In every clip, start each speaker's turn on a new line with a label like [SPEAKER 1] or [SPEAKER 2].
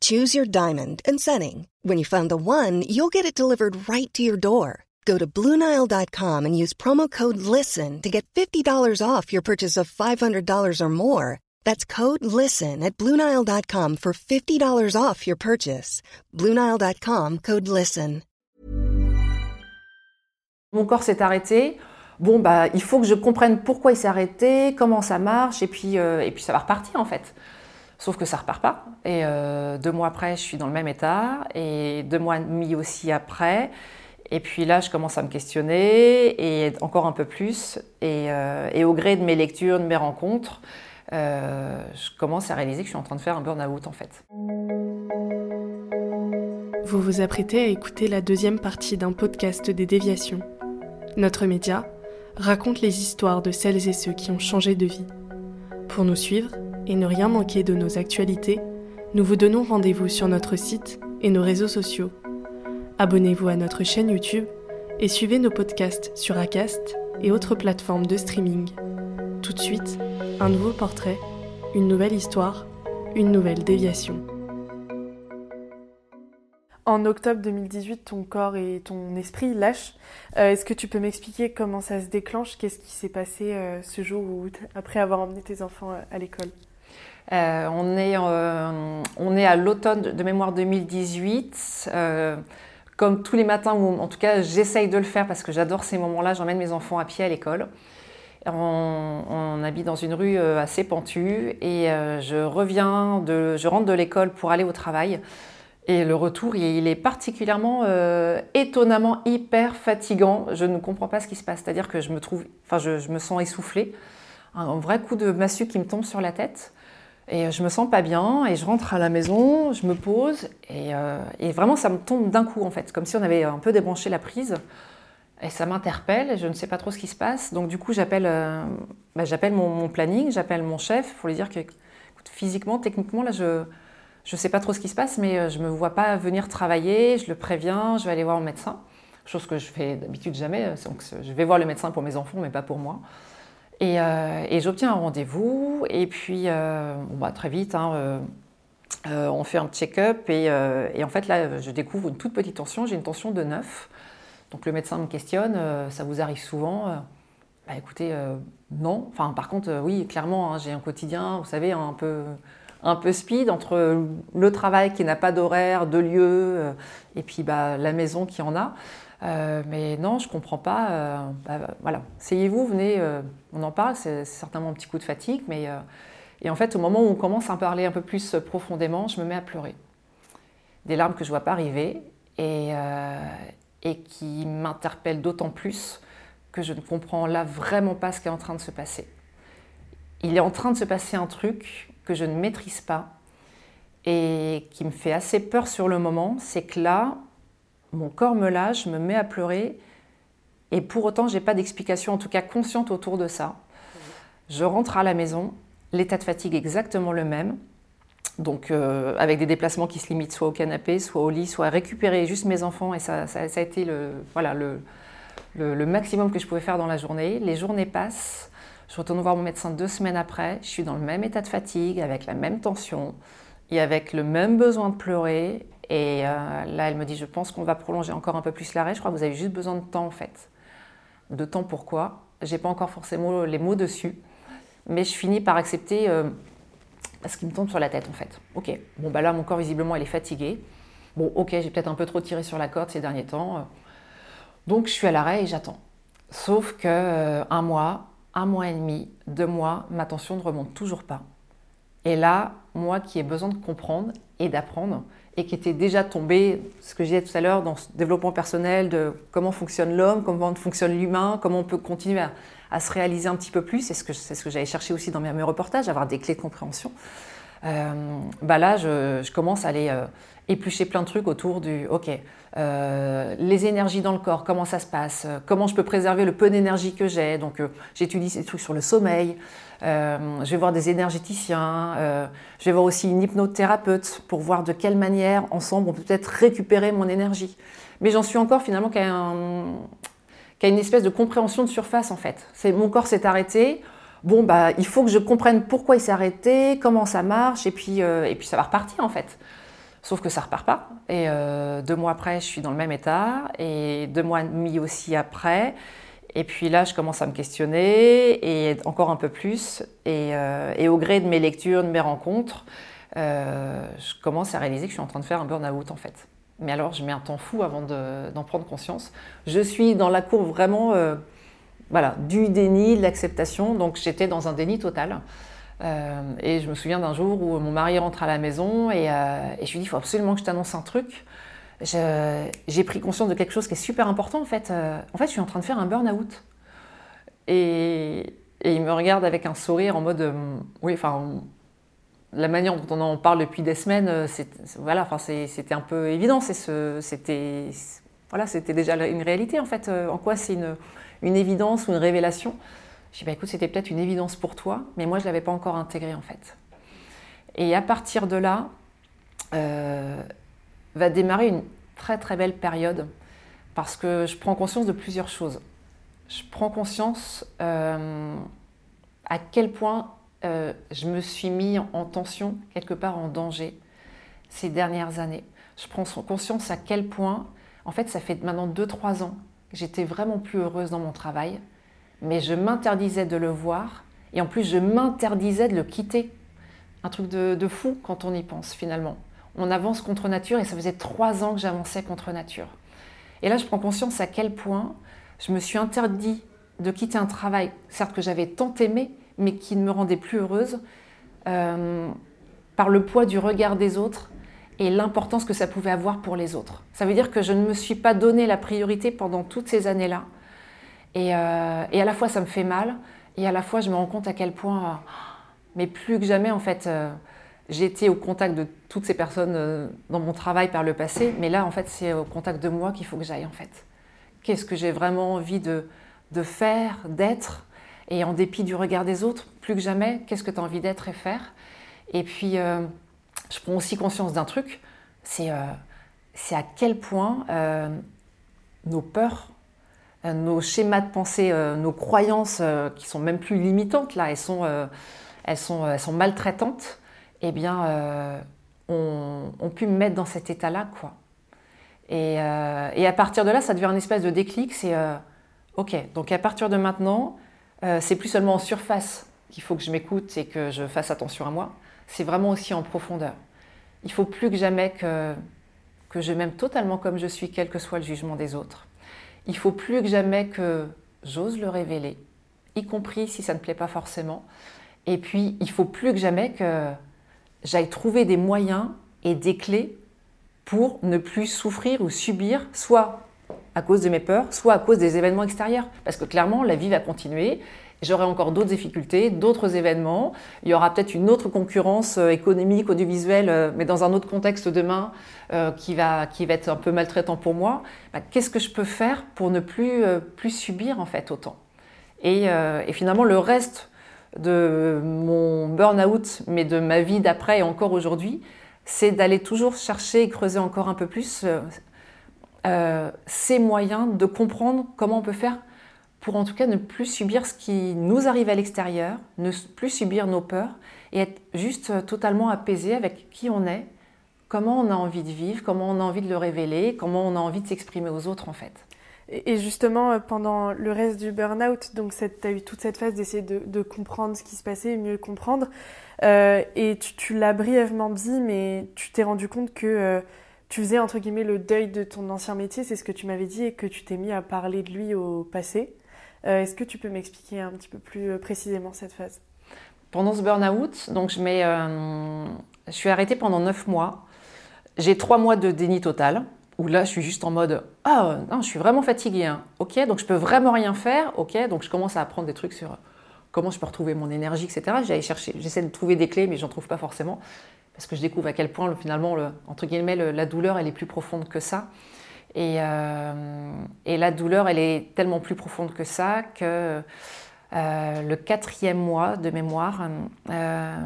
[SPEAKER 1] Choose your diamond and setting. When you find the one, you'll get it delivered right to your door. Go to Bluenile.com and use promo code LISTEN to get $50 off your purchase of $500 or more. That's code LISTEN at Bluenile.com for $50 off your purchase. Bluenile.com code LISTEN.
[SPEAKER 2] Mon corps s'est arrêté. Bon, bah, il faut que je comprenne pourquoi il s'est arrêté, comment ça marche, et puis, euh, et puis ça va repartir en fait. Sauf que ça repart pas. Et euh, deux mois après, je suis dans le même état. Et deux mois et demi aussi après. Et puis là, je commence à me questionner, et encore un peu plus. Et, euh, au gré de mes lectures, de mes rencontres, euh, je commence à réaliser que je suis en train de faire un burn-out en fait.
[SPEAKER 3] Vous vous apprêtez à écouter la deuxième partie d'un podcast des déviations. Notre média raconte les histoires de celles et ceux qui ont changé de vie. Pour nous suivre et ne rien manquer de nos actualités, nous vous donnons rendez-vous sur notre site et nos réseaux sociaux. Abonnez-vous à notre chaîne YouTube et suivez nos podcasts sur Acast et autres plateformes de streaming. Tout de suite, un nouveau portrait, une nouvelle histoire, une nouvelle déviation. En octobre 2018, ton corps et ton esprit lâchent. Euh, Est-ce que tu peux m'expliquer comment ça se déclenche? Qu'est-ce qui s'est passé euh, ce jour où, après avoir emmené tes enfants euh, à l'école?
[SPEAKER 2] Euh, on, est, euh, on est à l'automne de mémoire 2018. euh, comme tous les matins, en tout cas j'essaye de le faire parce que j'adore ces moments-là, j'emmène mes enfants à pied à l'école. On, habite dans une rue assez pentue et je reviens, de, je rentre de l'école pour aller au travail. Et le retour, il est particulièrement étonnamment hyper fatigant. Je ne comprends pas ce qui se passe. C'est-à-dire que je me trouve, enfin, je, je me sens essoufflée. Un vrai coup de massue qui me tombe sur la tête. Et euh, je me sens pas bien. Et je rentre à la maison, je me pose. Et, euh, et vraiment, ça me tombe d'un coup, en fait. Comme si on avait un peu débranché la prise. Et ça m'interpelle. et Je ne sais pas trop ce qui se passe. Donc, du coup, j'appelle euh, bah, j'appelle mon, planning, j'appelle mon chef pour lui dire que, physiquement, techniquement, là, je ne sais pas trop ce qui se passe, mais je ne me vois pas venir travailler. Je le préviens, je vais aller voir mon médecin. Chose que je fais d'habitude jamais. Donc, je vais voir le médecin pour mes enfants, mais pas pour moi. Et, euh, et j'obtiens un rendez-vous. Et puis, euh, bah, très vite, hein, euh, on fait un check-up. Et, en fait, là, je découvre une toute petite tension. J'ai une tension de 9. Donc, le médecin me questionne Ça vous arrive souvent bah, Écoutez, non. Enfin, par contre, oui, clairement, hein, j'ai un quotidien, vous savez, un peu un peu speed entre le travail qui n'a pas d'horaire, de lieu, et puis bah, la maison qui en a. Euh, mais non, je comprends pas. euh, bah, voilà, essayez-vous, venez, euh, on en parle. C'est certainement un petit coup de fatigue, mais et en fait, au moment où on commence à en parler un peu plus profondément, je me mets à pleurer. Des larmes que je vois pas arriver et, et qui m'interpellent d'autant plus que je ne comprends là vraiment pas ce qui est en train de se passer. Il est en train de se passer un truc que je ne maîtrise pas et qui me fait assez peur sur le moment, c'est que là, mon corps me lâche, me mets à pleurer et pour autant, j'ai pas d'explication, en tout cas consciente autour de ça. Je rentre à la maison, l'état de fatigue exactement le même. Donc, euh, avec des déplacements qui se limitent soit au canapé, soit au lit, soit à récupérer juste mes enfants. Et ça, ça- a été le, voilà, le maximum que je pouvais faire dans la journée. Les journées passent. Je retourne voir mon médecin deux semaines après. Je suis dans le même état de fatigue, avec la même tension et avec le même besoin de pleurer. Et euh, là, elle me dit, je pense qu'on va prolonger encore un peu plus l'arrêt. Je crois que vous avez juste besoin de temps, en fait. De temps pourquoi J'ai pas encore forcément les mots dessus. Mais je finis par accepter euh, ce qui me tombe sur la tête, en fait. Ok, bon, bah là, mon corps, visiblement, il est fatigué. Bon, ok, j'ai peut-être un peu trop tiré sur la corde ces derniers temps. Donc, je suis à l'arrêt et j'attends. Sauf que euh, un mois, un mois et demi, deux mois, ma tension ne remonte toujours pas. Et là, moi qui ai besoin de comprendre et d'apprendre, et qui était déjà tombé, ce que je disais tout à l'heure, dans ce développement personnel de comment fonctionne l'homme, comment fonctionne l'humain, comment on peut continuer à, se réaliser un petit peu plus, c'est ce que, c'est ce que j'avais cherché aussi dans mes, mes reportages, avoir des clés de compréhension. Bah là, je, commence à aller éplucher plein de trucs autour du, ok, les énergies dans le corps, comment ça se passe, comment je peux préserver le peu d'énergie que j'ai. Donc j'étudie ces trucs sur le sommeil, je vais voir des énergéticiens, je vais voir aussi une hypnothérapeute pour voir de quelle manière ensemble on peut peut-être récupérer mon énergie. Mais j'en suis encore finalement qu'à une espèce de compréhension de surface en fait. Mon corps s'est arrêté. Bon bah il faut que je comprenne pourquoi il s'est arrêté, comment ça marche et puis euh, et puis ça va repartir en fait. Sauf que ça repart pas. Et euh, deux mois après, je suis dans le même état. Et deux mois et demi aussi après. Et puis là, je commence à me questionner, et encore un peu plus. Et, euh, et au gré de mes lectures, de mes rencontres, je commence à réaliser que je suis en train de faire un burn-out en fait. Mais alors, je mets un temps fou avant d'en prendre conscience. Je suis dans la courbe vraiment voilà, du déni, de l'acceptation. Donc, j'étais dans un déni total. Euh, et je me souviens d'un jour où mon mari rentre à la maison et, euh, je lui dis il faut absolument que je t'annonce un truc. J'ai pris conscience de quelque chose qui est super important en fait. en fait, je suis en train de faire un burn-out. Et, il me regarde avec un sourire en mode oui, enfin, la manière dont on en parle depuis des semaines, euh, voilà, enfin, c'était un peu évident. C'était voilà, déjà une réalité en fait. Euh, en quoi c'est une, une, évidence ou une révélation Je dis bah, écoute, c'était peut-être une évidence pour toi, mais moi je ne l'avais pas encore intégré en fait. Et à partir de là, euh, va démarrer une très très belle période parce que je prends conscience de plusieurs choses. Je prends conscience à quel point euh, je me suis mis en tension, quelque part en danger, ces dernières années. Je prends conscience à quel point, en fait, ça fait maintenant 2-3 ans j'étais vraiment plus heureuse dans mon travail, mais je m'interdisais de le voir, et en plus, je m'interdisais de le quitter. Un truc de, fou quand on y pense, finalement. On avance contre nature, et ça faisait 3 ans que j'avançais contre nature. Et là, je prends conscience à quel point je me suis interdit de quitter un travail, certes que j'avais tant aimé, mais qui ne me rendait plus heureuse euh, par le poids du regard des autres et l'importance que ça pouvait avoir pour les autres. Ça veut dire que je ne me suis pas donné la priorité pendant toutes ces années-là. Et, euh, à la fois, ça me fait mal, et à la fois, je me rends compte à quel point, mais plus que jamais, en fait, euh, été au contact de toutes ces personnes dans mon travail par le passé, mais là, en fait, c'est au contact de moi qu'il faut que j'aille, en fait. Qu'est-ce que j'ai vraiment envie de, de faire, d'être et en dépit du regard des autres, plus que jamais, qu'est-ce que tu as envie d'être et faire? Et puis, euh, je prends aussi conscience d'un truc, c'est euh, à quel point euh, nos peurs, nos schémas de pensée, nos croyances, qui sont même plus limitantes, là, elles sont, elles sont, elles sont maltraitantes, eh bien, ont, pu me mettre dans cet état-là, quoi. Et, et, à partir de là, ça devient un espèce de déclic, c'est OK, donc à partir de maintenant, euh, c'est plus seulement en surface qu'il faut que je m'écoute et que je fasse attention à moi, c'est vraiment aussi en profondeur. Il faut plus que jamais que, que je m'aime totalement comme je suis, quel que soit le jugement des autres. Il faut plus que jamais que j'ose le révéler, y compris si ça ne plaît pas forcément. Et puis, il faut plus que jamais que j'aille trouver des moyens et des clés pour ne plus souffrir ou subir soit à cause de mes peurs, soit à cause des événements extérieurs. Parce que clairement, la vie va continuer. J'aurai encore d'autres difficultés, d'autres événements. Il y aura peut-être une autre concurrence euh, économique, audiovisuelle, euh, mais dans un autre contexte demain euh, qui, va, qui va être un peu maltraitant pour moi. Bah, qu'est-ce que je peux faire pour ne plus, plus subir en fait autant? Et, et, finalement, le reste de mon burn-out, mais de ma vie d'après et encore aujourd'hui, c'est d'aller toujours chercher et creuser encore un peu plus ces moyens de comprendre comment on peut faire pour en tout cas ne plus subir ce qui nous arrive à l'extérieur, ne plus subir nos peurs et être juste euh, totalement apaisé avec qui on est, comment on a envie de vivre, comment on a envie de le révéler, comment on a envie de s'exprimer aux autres en fait.
[SPEAKER 3] Et justement, euh, pendant le reste du burn-out, donc tu as eu toute cette phase d'essayer de, comprendre ce qui se passait, mieux comprendre. et tu, l'as brièvement dit, mais tu t'es rendu compte que tu faisais entre guillemets le deuil de ton ancien métier, c'est ce que tu m'avais dit, et que tu t'es mis à parler de lui au passé. Euh, est-ce que tu peux m'expliquer un petit peu plus euh, précisément cette phase?
[SPEAKER 2] Pendant ce burn-out, euh, je suis arrêtée pendant 9 mois. J'ai 3 mois de déni total, où là je suis juste en mode Ah non, je suis vraiment fatiguée. Hein. Ok, donc je peux vraiment rien faire. Ok, donc je commence à apprendre des trucs sur comment je peux retrouver mon énergie, etc. J'essaie de trouver des clés, mais j'en trouve pas forcément, parce que je découvre à quel point finalement, le, entre guillemets, la douleur, elle est plus profonde que ça. Et, euh, et, la douleur, elle est tellement plus profonde que ça que euh, le quatrième mois de mémoire, euh,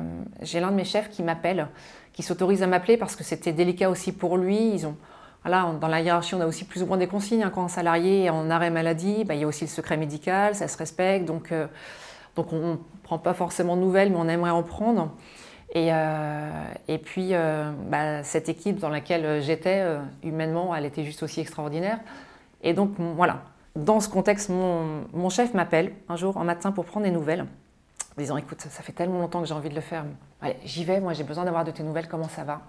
[SPEAKER 2] j'ai l'un de mes chefs qui m'appelle, qui s'autorise à m'appeler parce que c'était délicat aussi pour lui. Ils ont, voilà, dans la hiérarchie, on a aussi plus ou moins des consignes. Hein, quand un salarié est en arrêt maladie, bah, il y a aussi le secret médical, ça se respecte. Donc, donc on ne prend pas forcément de nouvelles, mais on aimerait en prendre. Et, et puis, bah, cette équipe dans laquelle j'étais, humainement, elle était juste aussi extraordinaire. Et donc, voilà, dans ce contexte, mon, chef m'appelle un jour en matin pour prendre des nouvelles, en disant écoute, ça fait tellement longtemps que j'ai envie de le faire. Allez, j'y vais, moi j'ai besoin d'avoir de tes nouvelles, comment ça va?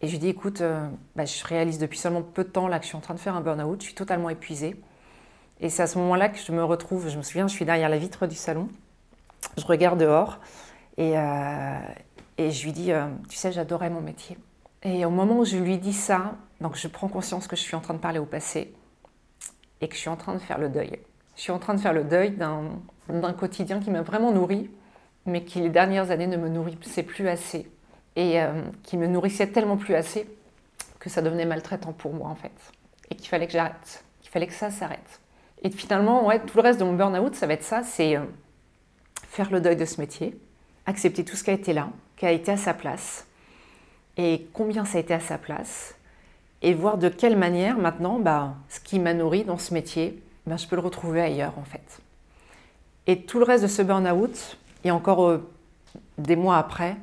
[SPEAKER 2] Et je lui dis écoute, euh, bah, je réalise depuis seulement peu de temps là que je suis en train de faire un burn-out, je suis totalement épuisée. Et c'est à ce moment-là que je me retrouve, je me souviens, je suis derrière la vitre du salon, je regarde dehors et, euh, et je lui dis euh, tu sais, j'adorais mon métier. Et au moment où je lui dis ça, donc je prends conscience que je suis en train de parler au passé, et que je suis en train de faire le deuil. Je suis en train de faire le deuil d'un quotidien qui m'a vraiment nourri, mais qui les dernières années ne me nourrissait plus assez. Et euh, qui me nourrissait tellement plus assez que ça devenait maltraitant pour moi en fait. Et qu'il fallait que j'arrête, qu'il fallait que ça s'arrête. Et finalement, ouais, tout le reste de mon burn-out, ça va être ça, c'est faire le deuil de ce métier, accepter tout ce qui a été là, qui a été à sa place, et combien ça a été à sa place, et voir de quelle manière maintenant, bah, ce qui m'a nourri dans ce métier, bah, je peux le retrouver ailleurs en fait. Et tout le reste de ce burn-out, et encore euh, des mois après,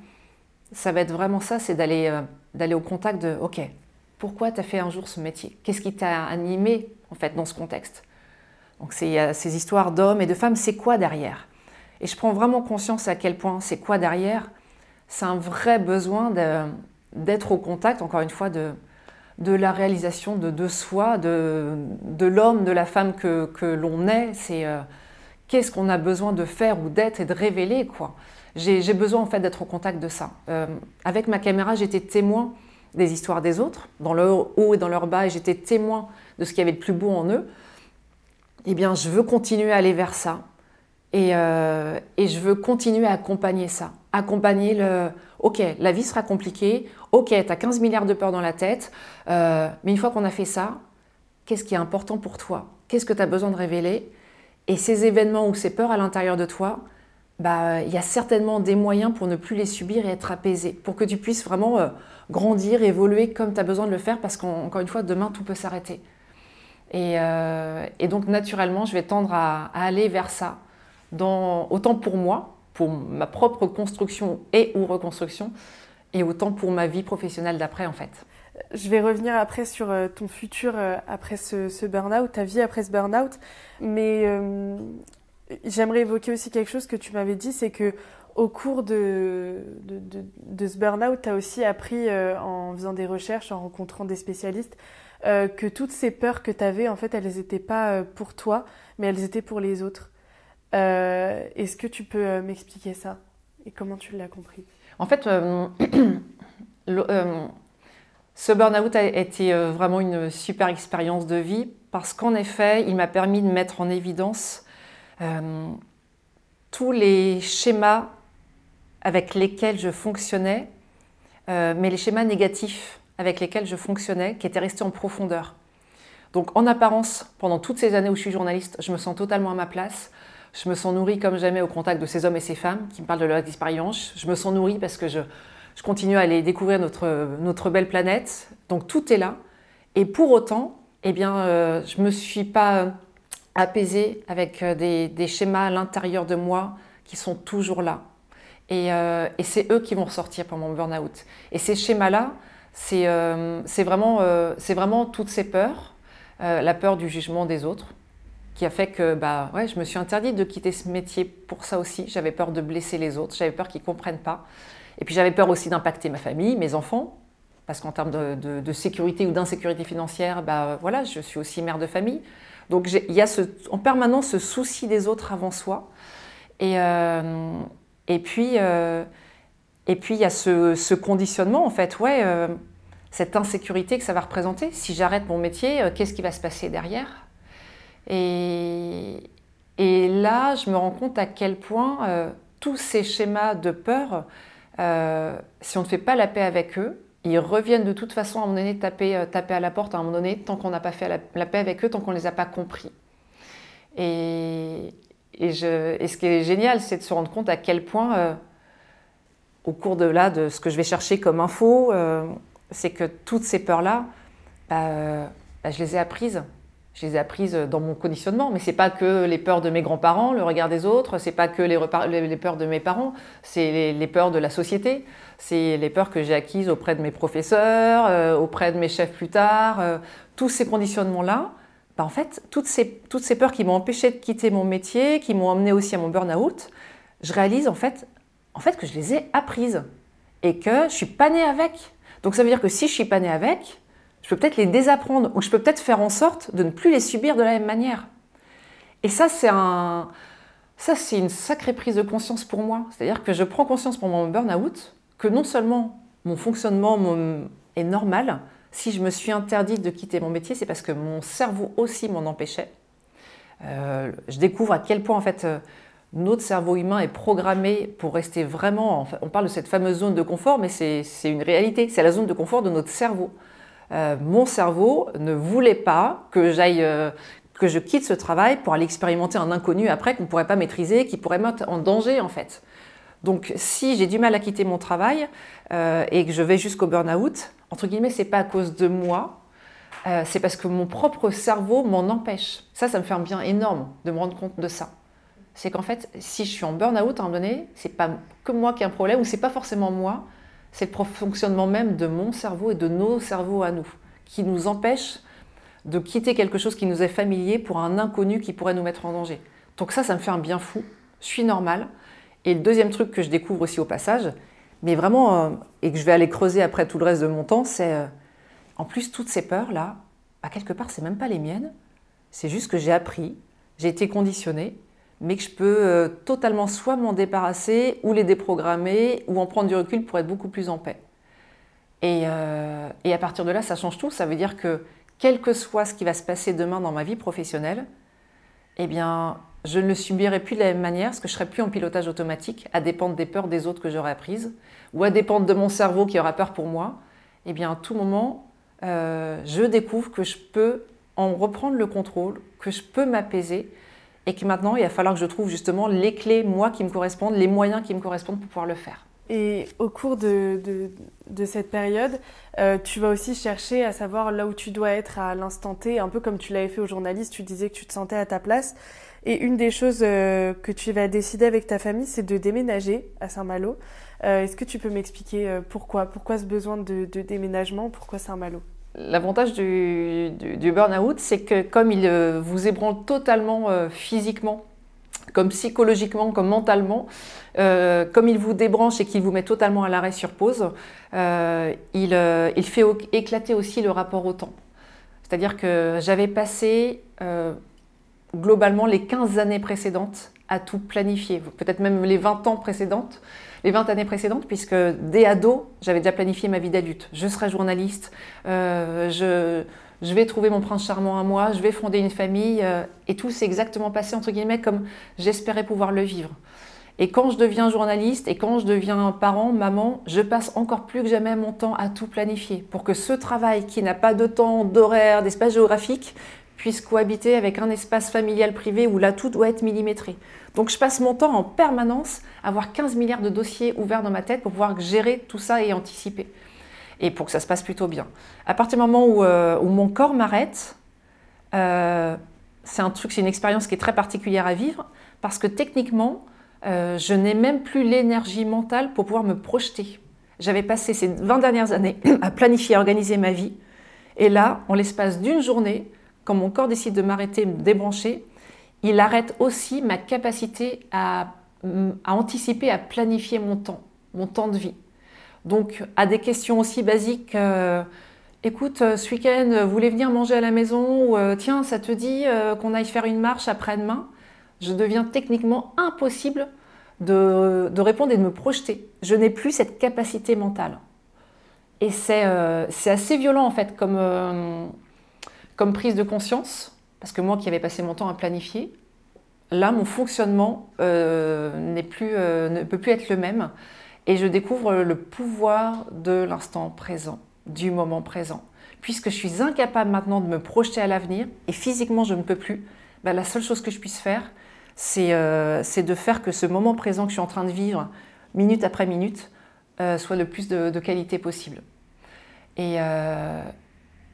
[SPEAKER 2] ça va être vraiment ça, c'est d'aller euh, au contact de, ok, pourquoi tu as fait un jour ce métier? Qu'est-ce qui t'a animé en fait dans ce contexte? Donc ces histoires d'hommes et de femmes, c'est quoi derrière? Et je prends vraiment conscience à quel point c'est quoi derrière. C'est un vrai besoin d'être au contact, encore une fois, de, la réalisation de, soi, de, l'homme, de la femme que, l'on est. C'est euh, qu'est-ce qu'on a besoin de faire ou d'être et de révéler, quoi. J'ai besoin en fait d'être au contact de ça. Euh, avec ma caméra, j'étais témoin des histoires des autres, dans leur haut et dans leur bas, et j'étais témoin de ce qu'il y avait de plus beau en eux. Eh bien, je veux continuer à aller vers ça. Et, euh, et je veux continuer à accompagner ça. Accompagner le, ok, la vie sera compliquée, ok, tu as 15 milliards de peurs dans la tête, euh, mais une fois qu'on a fait ça, qu'est-ce qui est important pour toi? Qu'est-ce que tu as besoin de révéler? Et ces événements ou ces peurs à l'intérieur de toi, bah, il y a certainement des moyens pour ne plus les subir et être apaisé, pour que tu puisses vraiment euh, grandir, évoluer comme tu as besoin de le faire, parce qu'encore une fois, demain, tout peut s'arrêter. Et, donc, naturellement, je vais tendre à, aller vers ça, dans, autant pour moi, pour ma propre construction et ou reconstruction, et autant pour ma vie professionnelle d'après en fait.
[SPEAKER 3] Je vais revenir après sur euh, ton futur euh, après ce, burn-out, ta vie après ce burn-out, mais euh, j'aimerais évoquer aussi quelque chose que tu m'avais dit, c'est que au cours de, de, ce burn-out, tu as aussi appris en faisant des recherches, en rencontrant des spécialistes, que toutes ces peurs que tu avais, en fait, elles n'étaient pas pour toi, mais elles étaient pour les autres. Euh, est-ce que tu peux euh, m'expliquer ça et comment tu l'as compris?
[SPEAKER 2] En fait, euh, ce burn-out a été vraiment une super expérience de vie parce qu'en effet, il m'a permis de mettre en évidence tous les schémas avec lesquels je fonctionnais, mais les schémas négatifs avec lesquels je fonctionnais, qui étaient restés en profondeur. Donc en apparence, pendant toutes ces années où je suis journaliste, je me sens totalement à ma place. Je me sens nourrie comme jamais au contact de ces hommes et ces femmes qui me parlent de leur expérience. Je me sens nourrie parce que je, continue à aller découvrir notre, belle planète. Donc tout est là. Et pour autant, eh bien, euh, je ne me suis pas apaisée avec euh, des, schémas à l'intérieur de moi qui sont toujours là. Euh, et, c'est eux qui vont ressortir pour mon burn-out. Et ces schémas-là, c'est vraiment toutes ces peurs, la peur du jugement des autres, qui a fait que bah, ouais, je me suis interdite de quitter ce métier pour ça aussi. J'avais peur de blesser les autres, j'avais peur qu'ils ne comprennent pas. Et puis j'avais peur aussi d'impacter ma famille, mes enfants, parce qu'en termes de, sécurité ou d'insécurité financière, bah, voilà, je suis aussi mère de famille. Donc il y a en permanence ce souci des autres avant soi. Et, euh, euh, et puis il y a ce, conditionnement en fait, ouais, euh, cette insécurité que ça va représenter. Si j'arrête mon métier, qu'est-ce qui va se passer derrière? Et, là, je me rends compte à quel point euh, tous ces schémas de peur, euh, si on ne fait pas la paix avec eux, ils reviennent de toute façon à un moment donné taper, euh, taper à la porte, à un moment donné, tant qu'on n'a pas fait la, paix avec eux, tant qu'on ne les a pas compris. Et, ce qui est génial, c'est de se rendre compte à quel point, au cours de là, de ce que je vais chercher comme info, c'est que toutes ces peurs-là, bah, bah, je les ai apprises je les ai apprises dans mon conditionnement, mais c'est pas que les peurs de mes grands-parents, le regard des autres, c'est pas que les, les, peurs de mes parents, c'est les, peurs de la société, c'est les peurs que j'ai acquises auprès de mes professeurs, euh, auprès de mes chefs plus tard, euh, tous ces conditionnements-là. Bah en fait, toutes ces, toutes ces peurs qui m'ont empêché de quitter mon métier, qui m'ont amené aussi à mon burn-out, je réalise en fait, en fait que je les ai apprises et que je suis pas née avec. Donc ça veut dire que si je suis pas née avec, je peux peut-être les désapprendre ou je peux peut-être faire en sorte de ne plus les subir de la même manière. Et ça, c'est un, ça, c'est une sacrée prise de conscience pour moi. C'est-à-dire que je prends conscience pour mon burn-out que non seulement mon fonctionnement est normal, si je me suis interdite de quitter mon métier, c'est parce que mon cerveau aussi m'en empêchait. Euh, je découvre à quel point en fait euh, notre cerveau humain est programmé pour rester vraiment. on parle de cette fameuse zone de confort, mais c'est une réalité. C'est la zone de confort de notre cerveau. Euh, mon cerveau ne voulait pas que j'aille, euh, que je quitte ce travail pour aller expérimenter un inconnu après qu'on ne pourrait pas maîtriser, qui pourrait mettre en danger en fait. Donc si j'ai du mal à quitter mon travail euh, et que je vais jusqu'au burn-out, entre guillemets, c'est pas à cause de moi, c'est parce que mon propre cerveau m'en empêche. Ça, ça me fait un bien énorme de me rendre compte de ça. C'est qu'en fait, si je suis en burn-out à un moment donné, c'est pas que moi qui ai un problème ou c'est pas forcément moi, c'est le fonctionnement même de mon cerveau et de nos cerveaux à nous, qui nous empêche de quitter quelque chose qui nous est familier pour un inconnu qui pourrait nous mettre en danger. Donc ça, ça me fait un bien fou. Je suis normale. Et le deuxième truc que je découvre aussi au passage, mais vraiment, euh, et que je vais aller creuser après tout le reste de mon temps, c'est euh, en plus toutes ces peurs-là, à quelque part, c'est même pas les miennes. C'est juste que j'ai appris, j'ai été conditionnée, mais que je peux euh, totalement soit m'en débarrasser ou les déprogrammer ou en prendre du recul pour être beaucoup plus en paix. Et, euh, et, à partir de là, ça change tout. Ça veut dire que quel que soit ce qui va se passer demain dans ma vie professionnelle, eh bien, je ne le subirai plus de la même manière, parce que je serai plus en pilotage automatique, à dépendre des peurs des autres que j'aurai apprises, ou à dépendre de mon cerveau qui aura peur pour moi. Eh bien, à tout moment, euh, je découvre que je peux en reprendre le contrôle, que je peux m'apaiser, et que maintenant, il va falloir que je trouve justement les clés, moi, qui me correspondent, les moyens qui me correspondent pour pouvoir le faire.
[SPEAKER 3] Et au cours de, de, cette période, euh, tu vas aussi chercher à savoir là où tu dois être à l'instant T, un peu comme tu l'avais fait aux journalistes, tu disais que tu te sentais à ta place. Et une des choses euh, que tu vas décider avec ta famille, c'est de déménager à Saint-Malo. Euh, est-ce que tu peux m'expliquer pourquoi? Pourquoi ce besoin de, de déménagement? Pourquoi Saint-Malo?
[SPEAKER 2] L'avantage du, du, burn-out, c'est que comme il euh, vous ébranle totalement euh, physiquement, comme psychologiquement, comme mentalement, euh, comme il vous débranche et qu'il vous met totalement à l'arrêt sur pause, il, il, fait éclater aussi le rapport au temps. C'est-à-dire que j'avais passé globalement les 15 années précédentes à tout planifier, peut-être même les 20 ans précédentes, les 20 années précédentes, puisque dès ado, j'avais déjà planifié ma vie d'adulte. Je serai journaliste, euh, je, vais trouver mon prince charmant à moi, je vais fonder une famille, euh, et tout s'est exactement passé, entre guillemets, comme j'espérais pouvoir le vivre. Et quand je deviens journaliste et quand je deviens parent, maman, je passe encore plus que jamais mon temps à tout planifier pour que ce travail qui n'a pas de temps, d'horaire, d'espace géographique puisse cohabiter avec un espace familial privé où là tout doit être millimétré. Donc je passe mon temps en permanence à avoir 15 milliards de dossiers ouverts dans ma tête pour pouvoir gérer tout ça et anticiper. Et pour que ça se passe plutôt bien. À partir du moment où, euh, mon corps m'arrête, euh, c'est un truc, c'est une expérience qui est très particulière à vivre parce que techniquement, euh, je n'ai même plus l'énergie mentale pour pouvoir me projeter. J'avais passé ces 20 dernières années à planifier, à organiser ma vie. Et là, en l'espace d'une journée, quand mon corps décide de m'arrêter, me débrancher, il arrête aussi ma capacité à, anticiper, à planifier mon temps, mon temps de vie. Donc, à des questions aussi basiques, écoute, euh, ce week-end, vous voulez venir manger à la maison ou euh, tiens, ça te dit euh, qu'on aille faire une marche après-demain? Je deviens techniquement impossible de, répondre et de me projeter. Je n'ai plus cette capacité mentale. Et c'est assez violent en fait comme, comme prise de conscience, parce que moi qui avais passé mon temps à planifier, là, mon fonctionnement n'est plus, ne peut plus être le même et je découvre le pouvoir de l'instant présent, du moment présent. Puisque je suis incapable maintenant de me projeter à l'avenir et physiquement je ne peux plus, bah, la seule chose que je puisse faire, c'est de faire que ce moment présent que je suis en train de vivre, minute après minute, soit le plus de, qualité possible.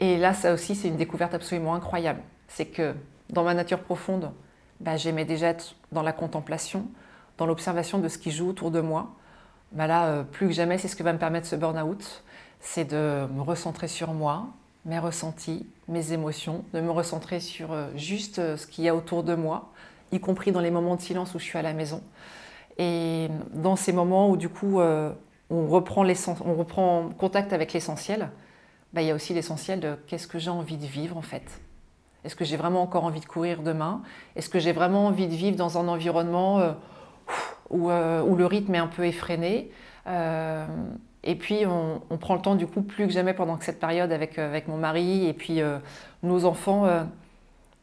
[SPEAKER 2] Et là, ça aussi, c'est une découverte absolument incroyable. C'est que dans ma nature profonde, bah, j'aimais déjà être dans la contemplation, dans l'observation de ce qui joue autour de moi. Bah là, euh, plus que jamais, c'est ce que va me permettre ce burn-out, c'est de me recentrer sur moi, mes ressentis, mes émotions, de me recentrer sur euh, juste euh, ce qu'il y a autour de moi, y compris dans les moments de silence où je suis à la maison. Et dans ces moments où du coup on reprend, on reprend contact avec l'essentiel, bah, il y a aussi l'essentiel de qu'est-ce que j'ai envie de vivre en fait. Est-ce que j'ai vraiment encore envie de courir demain? Est-ce que j'ai vraiment envie de vivre dans un environnement euh, euh, où, le rythme est un peu effréné? Euh, Et puis on, prend le temps du coup plus que jamais pendant cette période avec, avec mon mari et puis nos enfants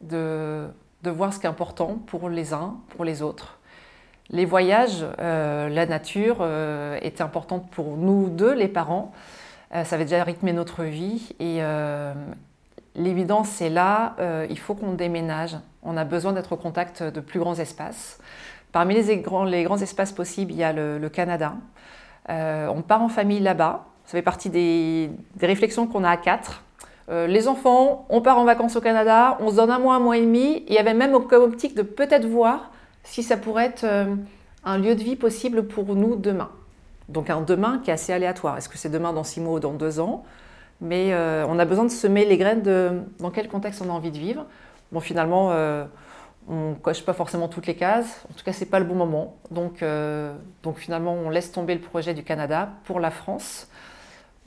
[SPEAKER 2] de, de, voir ce qui est important pour les uns, pour les autres. Les voyages, la nature est importante pour nous deux, les parents. Euh, ça avait déjà rythmé notre vie. Et euh, l'évidence, c'est là, euh, il faut qu'on déménage. On a besoin d'être au contact de plus grands espaces. Parmi les grands, grands espaces possibles, il y a le, Canada. on part en famille là-bas. Ça fait partie des, réflexions qu'on a à quatre. les enfants, on part en vacances au Canada, on se donne un mois, un mois et demi. il y avait même comme optique de peut-être voir si ça pourrait être un lieu de vie possible pour nous demain. Donc un demain qui est assez aléatoire. Est-ce que c'est demain dans six mois ou dans deux ans? Mais euh, on a besoin de semer les graines de dans quel contexte on a envie de vivre. Bon, finalement, euh, on ne coche pas forcément toutes les cases. En tout cas, ce pas le bon moment. Donc, euh, donc finalement, on laisse tomber le projet du Canada pour la France,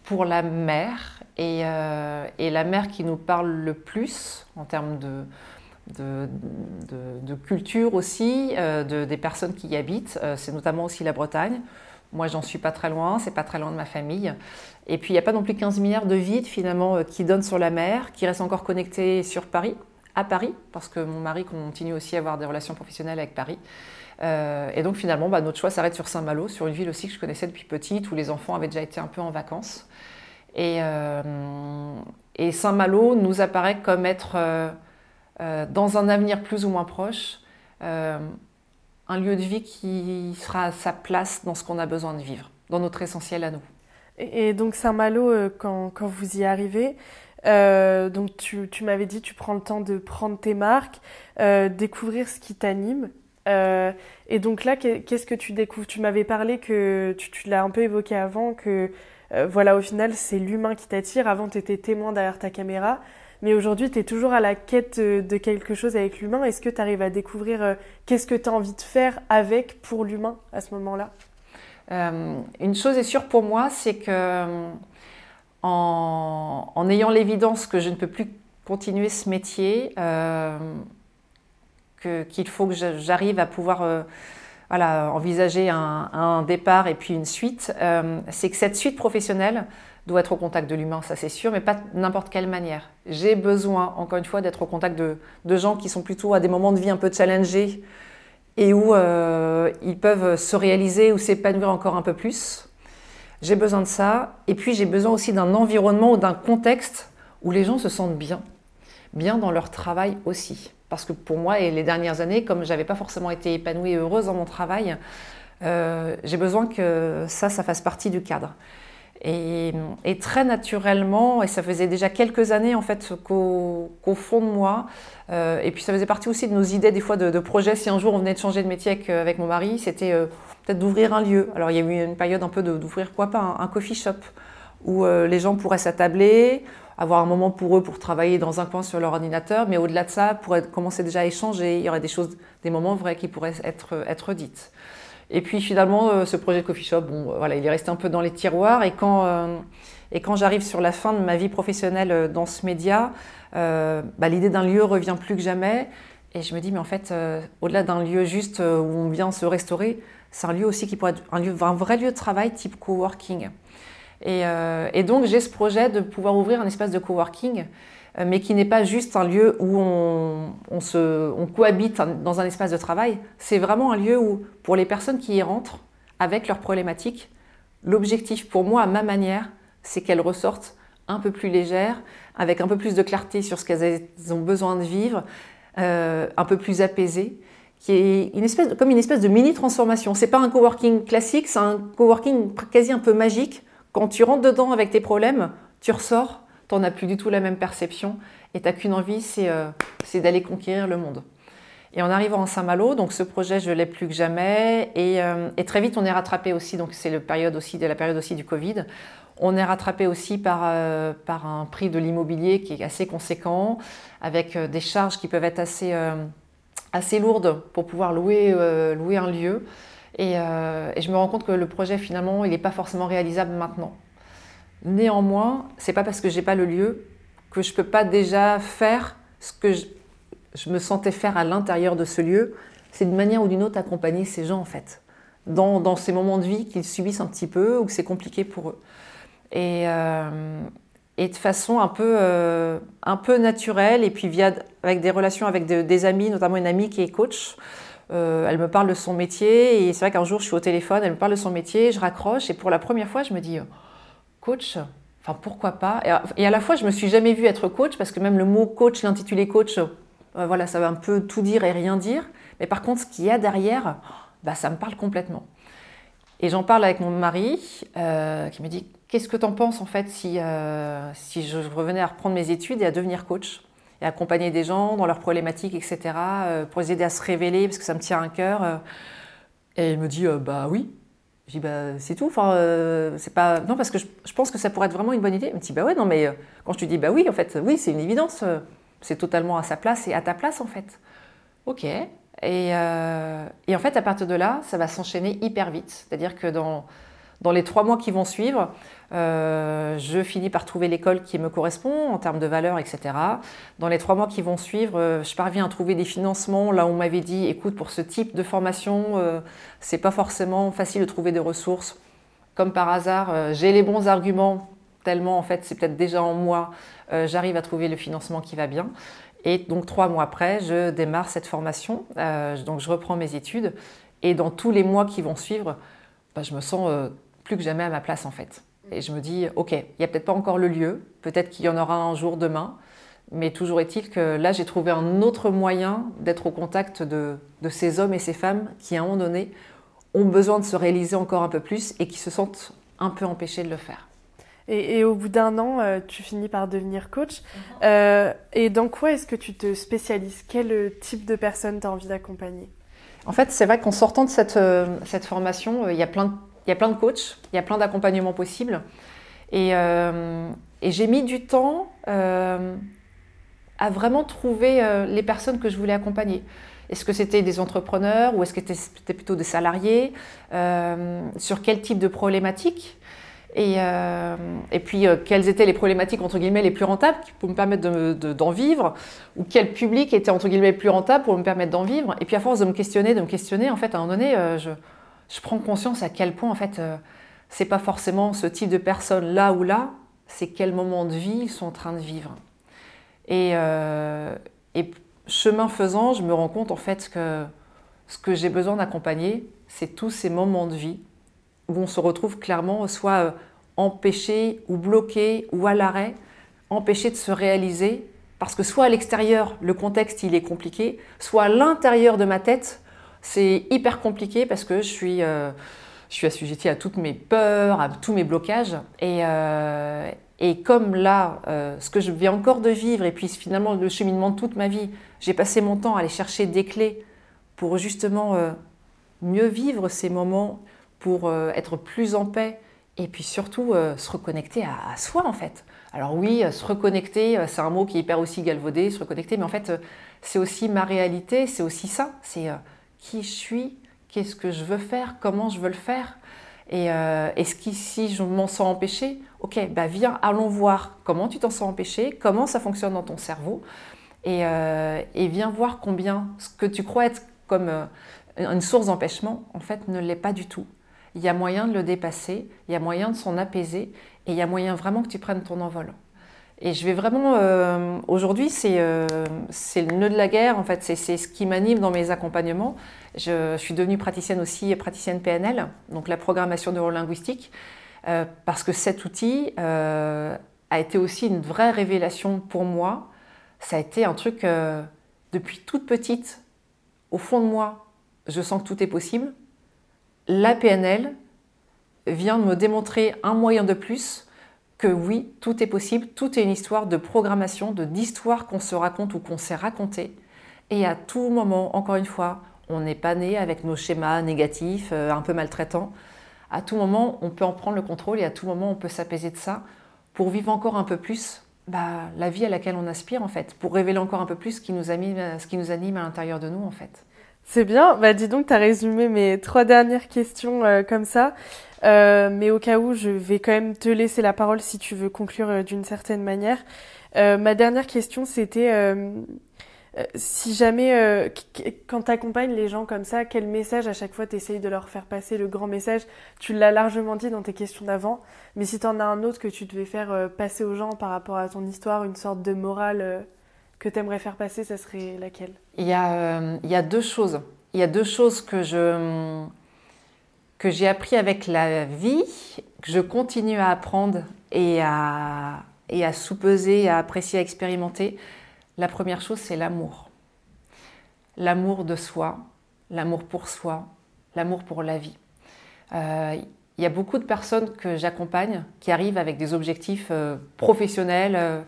[SPEAKER 2] pour la mer. Et, la mer qui nous parle le plus en termes de, culture aussi, de, des personnes qui y habitent. c'est notamment aussi la Bretagne. Moi, j'en suis pas très loin, c'est pas très loin de ma famille. Et puis, il n'y a pas non plus 15 milliards de vides finalement euh, qui donnent sur la mer, qui restent encore connectés sur Paris, à Paris, parce que mon mari continue aussi à avoir des relations professionnelles avec Paris. Euh, et donc finalement, bah, notre choix s'arrête sur Saint-Malo, sur une ville aussi que je connaissais depuis petite, où les enfants avaient déjà été un peu en vacances. Et, euh, et Saint-Malo nous apparaît comme être dans un avenir plus ou moins proche un lieu de vie qui sera à sa place dans ce qu'on a besoin de vivre, dans notre essentiel à nous.
[SPEAKER 3] Et, donc Saint-Malo, euh, quand, quand, vous y arrivez, euh, donc tu, tu m'avais dit tu prends le temps de prendre tes marques, euh, découvrir ce qui t'anime. et donc là, qu'est-ce que tu découvres? Tu m'avais parlé que tu, tu l'as un peu évoqué avant que voilà au final c'est l'humain qui t'attire. Avant tu étais témoin derrière ta caméra. Mais aujourd'hui, tu es toujours à la quête de quelque chose avec l'humain. Est-ce que tu arrives à découvrir euh, qu'est-ce que tu as envie de faire avec, pour l'humain, à ce moment-là?
[SPEAKER 2] Euh, Une chose est sûre pour moi, c'est que euh, en, ayant l'évidence que je ne peux plus continuer ce métier, qu'il faut que j'arrive à pouvoir voilà, envisager un, départ et puis une suite, c'est que cette suite professionnelle, doit être au contact de l'humain, ça c'est sûr, mais pas n'importe quelle manière. J'ai besoin, encore une fois, d'être au contact de, gens qui sont plutôt à des moments de vie un peu challengés et où euh, ils peuvent se réaliser ou s'épanouir encore un peu plus. J'ai besoin de ça. Et puis j'ai besoin aussi d'un environnement ou d'un contexte où les gens se sentent bien, bien dans leur travail aussi. Parce que pour moi, et les dernières années, comme j'avais pas forcément été épanouie et heureuse dans mon travail, euh, j'ai besoin que ça, ça fasse partie du cadre. Et, très naturellement, et ça faisait déjà quelques années en fait qu'au fond de moi, euh, et puis ça faisait partie aussi de nos idées des fois de, projets. Si un jour on venait de changer de métier avec, mon mari, c'était euh, peut-être d'ouvrir un lieu. Alors il y a eu une période un peu d'ouvrir quoi pas un, coffee shop où euh, les gens pourraient s'attabler, avoir un moment pour eux pour travailler dans un coin sur leur ordinateur, mais au-delà de ça, pourraient commencer déjà à échanger. Il y aurait des choses, des moments vrais qui pourraient être dites. Et puis finalement, euh, ce projet de coffee shop, bon, euh, voilà, il est resté un peu dans les tiroirs. Et quand, euh, quand j'arrive sur la fin de ma vie professionnelle dans ce média, bah, l'idée d'un lieu revient plus que jamais. Et je me dis, mais en fait, au-delà d'un lieu juste où on vient se restaurer, c'est un lieu aussi qui pourrait être un, lieu, un vrai lieu de travail type coworking. Et donc, j'ai ce projet de pouvoir ouvrir un espace de coworking mais qui n'est pas juste un lieu où on, on cohabite dans un espace de travail. C'est vraiment un lieu où, pour les personnes qui y rentrent, avec leurs problématiques, l'objectif pour moi, à ma manière, c'est qu'elles ressortent un peu plus légères, avec un peu plus de clarté sur ce qu'elles ont besoin de vivre, euh, un peu plus apaisées, qui est une espèce comme une espèce de mini transformation. C'est pas un coworking classique, c'est un coworking quasi un peu magique. Quand tu rentres dedans avec tes problèmes, tu ressors, tu n'en as plus du tout la même perception et tu n'as qu'une envie, euh, c'est d'aller conquérir le monde. Et en arrivant en Saint-Malo, donc ce projet, je l'ai plus que jamais. Euh, et, très vite, on est rattrapé aussi, donc c'est la période aussi, du Covid. On est rattrapé aussi par, euh, un prix de l'immobilier qui est assez conséquent, avec des charges qui peuvent être assez, lourdes pour pouvoir louer, louer un lieu. Et, et, je me rends compte que le projet, finalement, il n'est pas forcément réalisable maintenant. Néanmoins, c'est pas parce que j'ai pas le lieu que je peux pas déjà faire ce que je, me sentais faire à l'intérieur de ce lieu. C'est d'une manière ou d'une autre accompagner ces gens en fait, dans, ces moments de vie qu'ils subissent un petit peu ou que c'est compliqué pour eux. Et, euh, de façon un peu, euh, un peu naturelle et puis via, avec des relations avec des amis, notamment une amie qui est coach. Euh, elle me parle de son métier et c'est vrai qu'un jour je suis au téléphone, elle me parle de son métier, je raccroche et pour la première fois je me dis coach, enfin pourquoi pas et à, la fois, je me suis jamais vue être coach parce que même le mot coach, l'intitulé coach, euh, voilà, ça va un peu tout dire et rien dire. Mais par contre, ce qu'il y a derrière, bah, ça me parle complètement. Et j'en parle avec mon mari euh, qui me dit Qu'est-ce que tu en penses en fait si, euh, si je revenais à reprendre mes études et à devenir coach et accompagner des gens dans leurs problématiques, etc., pour les aider à se révéler parce que ça me tient à cœur Et il me dit Bah oui, je dis bah c'est tout. Enfin, euh, c'est pas non parce que je, pense que ça pourrait être vraiment une bonne idée. Il me dit bah ouais non mais euh, quand je te dis bah oui en fait oui c'est une évidence. Euh, c'est totalement à sa place et à ta place en fait. Ok. Et, et en fait à partir de là ça va s'enchaîner hyper vite. C'est-à-dire que dans dans les trois mois qui vont suivre, euh, je finis par trouver l'école qui me correspond en termes de valeur, etc. Dans les trois mois qui vont suivre, euh, je parviens à trouver des financements. Là, on m'avait dit, écoute, pour ce type de formation, euh, c'est pas forcément facile de trouver des ressources. Comme par hasard, j'ai les bons arguments, tellement en fait, c'est peut-être déjà en moi, j'arrive à trouver le financement qui va bien. Et donc trois mois après, je démarre cette formation. donc je reprends mes études. Et dans tous les mois qui vont suivre, bah, je me sens plus que jamais à ma place en fait. Et je me dis, ok, il n'y a peut-être pas encore le lieu, peut-être qu'il y en aura un jour demain, mais toujours est-il que là, j'ai trouvé un autre moyen d'être au contact de, ces hommes et ces femmes qui, à un moment donné, ont besoin de se réaliser encore un peu plus et qui se sentent un peu empêchés de le faire.
[SPEAKER 3] Et, au bout d'un an, euh, tu finis par devenir coach. Mhm. Euh, et dans quoi est-ce que tu te spécialises? Quel type de personnes tu as envie d'accompagner?
[SPEAKER 2] En fait, c'est vrai qu'en sortant de cette, euh, cette formation, il y a plein de il y a plein de coachs, il y a plein d'accompagnements possibles. Et, euh, j'ai mis du temps euh, à vraiment trouver euh, les personnes que je voulais accompagner. Est-ce que c'était des entrepreneurs ou est-ce que c'était plutôt des salariés Sur quel type de problématiques et, puis, quelles étaient les problématiques, entre guillemets, les plus rentables qui pouvaient me permettre d'en vivre Ou quel public était, entre guillemets, le plus rentable pour me permettre d'en vivre Et puis, à force de me questionner, de me questionner, en fait, à un moment donné, je, je prends conscience à quel point, en fait, euh, c'est pas forcément ce type de personne là ou là, c'est quel moment de vie ils sont en train de vivre. Et, euh, et chemin faisant, je me rends compte, en fait, que ce que j'ai besoin d'accompagner, c'est tous ces moments de vie où on se retrouve clairement soit euh, empêché ou bloqué ou à l'arrêt, empêché de se réaliser, parce que soit à l'extérieur, le contexte il est compliqué, soit à l'intérieur de ma tête, c'est hyper compliqué parce que je suis, euh, je suis assujettie à toutes mes peurs, à tous mes blocages. Et, euh, et comme là, euh, ce que je viens encore de vivre, et puis finalement le cheminement de toute ma vie, j'ai passé mon temps à aller chercher des clés pour justement mieux vivre ces moments, pour être plus en paix, et puis surtout se reconnecter à, à, soi en fait. Alors oui, se reconnecter, c'est un mot qui est hyper aussi galvaudé, se reconnecter, mais en fait, c'est aussi ma réalité, c'est aussi ça. C'est qui je suis, qu'est-ce que je veux faire, comment je veux le faire. Et euh, est-ce qu'ici je m'en sens empêché Ok, bah viens, allons voir comment tu t'en sens empêché, comment ça fonctionne dans ton cerveau, et, euh, viens voir combien ce que tu crois être comme euh, une source d'empêchement, en fait, ne l'est pas du tout. Il y a moyen de le dépasser, il y a moyen de s'en apaiser, et il y a moyen vraiment que tu prennes ton envol. Et je vais vraiment, aujourd'hui, c'est le nœud de la guerre, en fait, c'est ce qui m'anime dans mes accompagnements. Je, suis devenue praticienne aussi, praticienne PNL, donc la programmation neurolinguistique, parce que cet outil a été aussi une vraie révélation pour moi. Ça a été un truc, depuis toute petite, au fond de moi, je sens que tout est possible. La PNL vient de me démontrer un moyen de plus que oui, tout est possible, tout est une histoire de programmation, de d'histoire qu'on se raconte ou qu'on s'est raconté. Et à tout moment, encore une fois, on n'est pas né avec nos schémas négatifs, euh, un peu maltraitants. À tout moment, on peut en prendre le contrôle et à tout moment, on peut s'apaiser de ça pour vivre encore un peu plus bah, la vie à laquelle on aspire, en fait, pour révéler encore un peu plus ce qui nous anime, ce qui nous anime à l'intérieur de nous, en fait.
[SPEAKER 3] C'est bien. Bah, dis donc, tu as résumé mes trois dernières questions euh, comme ça. Euh, mais au cas où, je vais quand même te laisser la parole si tu veux conclure euh, d'une certaine manière. ma dernière question, c'était si jamais, quand tu les gens comme ça, quel message à chaque fois tu de leur faire passer le grand message? Tu l'as largement dit dans tes questions d'avant, mais si tu en as un autre que tu devais faire passer aux gens par rapport à ton histoire, une sorte de morale que tu aimerais faire passer, ça serait laquelle?
[SPEAKER 2] Il y, a, euh, il y a deux choses. Il y a deux choses que j'ai appris avec la vie, que je continue à apprendre et à, et à sous-peser, à apprécier, à expérimenter. La première chose, c'est l'amour. L'amour de soi, l'amour pour soi, l'amour pour la vie. Euh, il y a beaucoup de personnes que j'accompagne qui arrivent avec des objectifs euh, professionnels,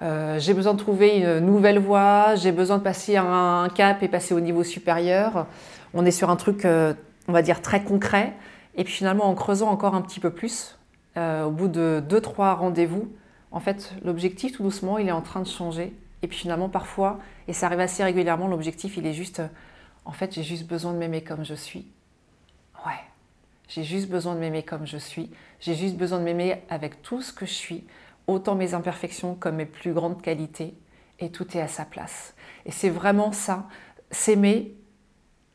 [SPEAKER 2] euh, j'ai besoin de trouver une nouvelle voie, j'ai besoin de passer un, cap et passer au niveau supérieur. On est sur un truc, euh, on va dire, très concret. Et puis finalement, en creusant encore un petit peu plus, euh, au bout de deux, trois rendez-vous, en fait, l'objectif, tout doucement, il est en train de changer. Et puis finalement, parfois, et ça arrive assez régulièrement, l'objectif, il est juste, en fait, j'ai juste besoin de m'aimer comme je suis. Ouais, j'ai juste besoin de m'aimer comme je suis. J'ai juste besoin de m'aimer avec tout ce que je suis autant mes imperfections comme mes plus grandes qualités, et tout est à sa place. Et c'est vraiment ça, s'aimer,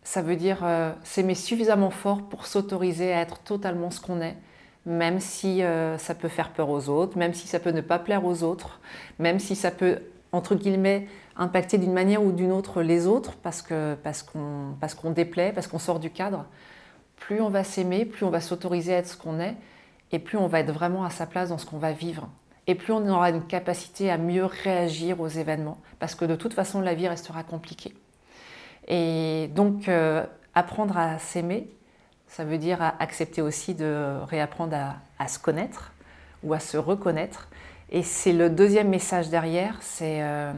[SPEAKER 2] ça veut dire euh, s'aimer suffisamment fort pour s'autoriser à être totalement ce qu'on est, même si euh, ça peut faire peur aux autres, même si ça peut ne pas plaire aux autres, même si ça peut, entre guillemets, impacter d'une manière ou d'une autre les autres parce qu'on déplaît, parce qu'on sort du cadre. Plus on va s'aimer, plus on va s'autoriser à être ce qu'on est, et plus on va être vraiment à sa place dans ce qu'on va vivre et plus on aura une capacité à mieux réagir aux événements, parce que de toute façon, la vie restera compliquée. Et donc, euh, apprendre à s'aimer, ça veut dire accepter aussi de réapprendre à, se connaître ou à se reconnaître. Et c'est le deuxième message derrière, c'est euh,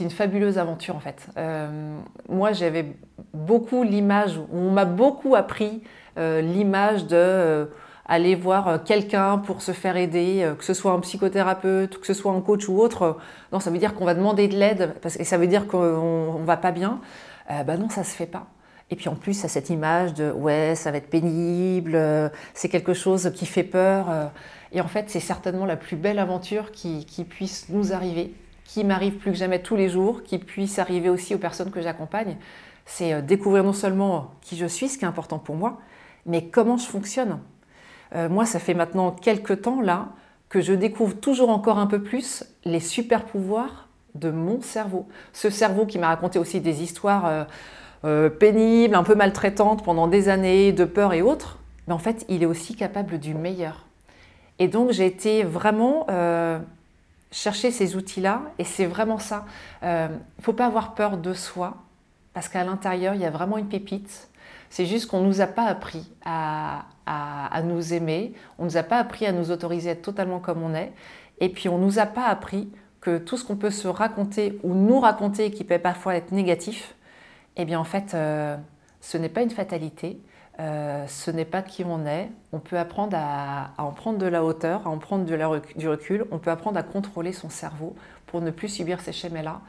[SPEAKER 2] une fabuleuse aventure en fait. Euh, moi, j'avais beaucoup l'image, on m'a beaucoup appris l'image de aller voir euh, quelqu'un pour se faire aider, euh, que ce soit un psychothérapeute, que ce soit un coach ou autre. Non, ça veut dire qu'on va demander de l'aide et ça veut dire qu'on ne va pas bien. Euh, bah non, ça se fait pas. Et puis en plus, ça cette image de ouais, ça va être pénible, c'est quelque chose qui fait peur. et en fait, c'est certainement la plus belle aventure qui puisse nous arriver, qui m'arrive plus que jamais tous les jours, qui puisse arriver aussi aux personnes que j'accompagne. C'est découvrir non seulement qui je suis, ce qui est important pour moi, mais comment je fonctionne. Euh, moi, ça fait maintenant quelques temps là que je découvre toujours encore un peu plus les super pouvoirs de mon cerveau. Ce cerveau qui m'a raconté aussi des histoires euh, euh, pénibles, un peu maltraitantes pendant des années, de peur et autres, mais en fait, il est aussi capable du meilleur. Et donc, j'ai été vraiment chercher ces outils-là, et c'est vraiment ça. Il ne faut pas avoir peur de soi, parce qu'à l'intérieur, il y a vraiment une pépite. C'est juste qu'on ne nous a pas appris à, nous aimer, on ne nous a pas appris à nous autoriser à être totalement comme on est, et puis on ne nous a pas appris que tout ce qu'on peut se raconter ou nous raconter qui peut parfois être négatif, eh bien en fait, euh, ce n'est pas une fatalité, euh, ce n'est pas qui on est. On peut apprendre à, en prendre de la hauteur, à en prendre du recul. On peut apprendre à contrôler son cerveau pour ne plus subir ces schémas-là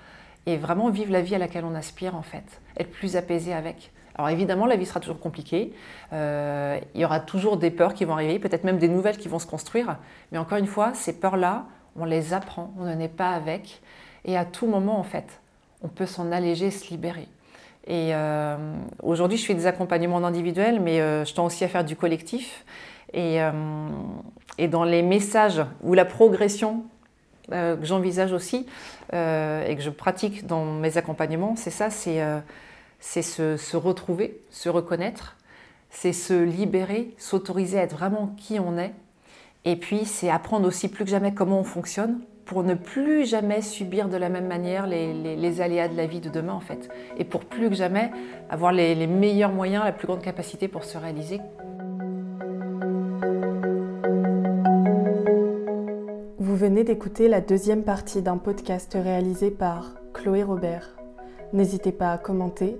[SPEAKER 2] et vraiment vivre la vie à laquelle on aspire en fait, être plus apaisé avec. Alors évidemment, la vie sera toujours compliquée. Euh, il y aura toujours des peurs qui vont arriver, peut-être même des nouvelles qui vont se construire. Mais encore une fois, ces peurs-là, on les apprend, on ne naît pas avec. Et à tout moment, en fait, on peut s'en alléger, se libérer. Et euh, aujourd'hui, je fais des accompagnements individuels, mais euh, je tends aussi à faire du collectif. Et, et, dans les messages ou la progression que j'envisage aussi et que je pratique dans mes accompagnements, c'est ça, c'est c'est se, retrouver, se reconnaître, c'est se libérer, s'autoriser à être vraiment qui on est. Et puis, c'est apprendre aussi plus que jamais comment on fonctionne pour ne plus jamais subir de la même manière les, aléas de la vie de demain, en fait. Et pour plus que jamais avoir les meilleurs moyens, la plus grande capacité pour se réaliser.
[SPEAKER 3] Vous venez d'écouter la deuxième partie d'un podcast réalisé par Chloé Robert. N'hésitez pas à commenter,